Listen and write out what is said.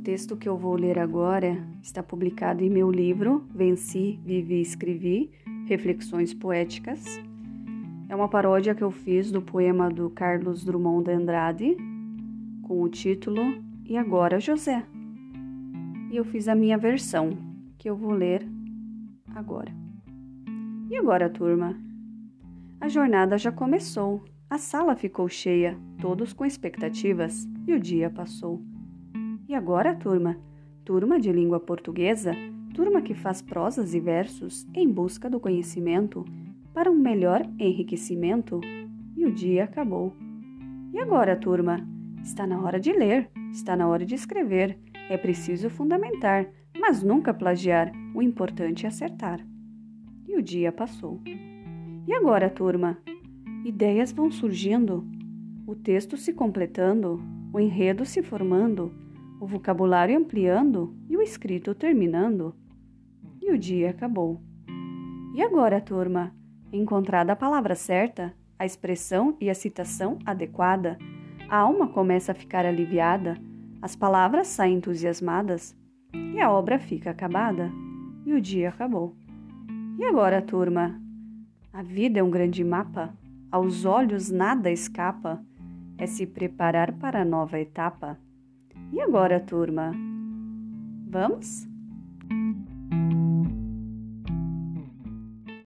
texto que eu vou ler agora está publicado em meu livro Venci, Vivi e Escrevi Reflexões Poéticas. É uma paródia que eu fiz do poema do Carlos Drummond de Andrade, com o título E Agora José. E eu fiz a minha versão, que eu vou ler agora. E agora, turma? A jornada já começou, a sala ficou cheia, todos com expectativas, e o dia passou. E agora, turma? Turma de língua portuguesa, turma que faz prosas e versos em busca do conhecimento para um melhor enriquecimento. E o dia acabou. E agora, turma? Está na hora de ler, está na hora de escrever. É preciso fundamentar, mas nunca plagiar. O importante é acertar. E o dia passou. E agora, turma? Ideias vão surgindo, o texto se completando, o enredo se formando o vocabulário ampliando e o escrito terminando. E o dia acabou. E agora, turma? Encontrada a palavra certa, a expressão e a citação adequada, a alma começa a ficar aliviada, as palavras saem entusiasmadas e a obra fica acabada. E o dia acabou. E agora, turma? A vida é um grande mapa, aos olhos nada escapa, é se preparar para a nova etapa. E agora, turma? Vamos?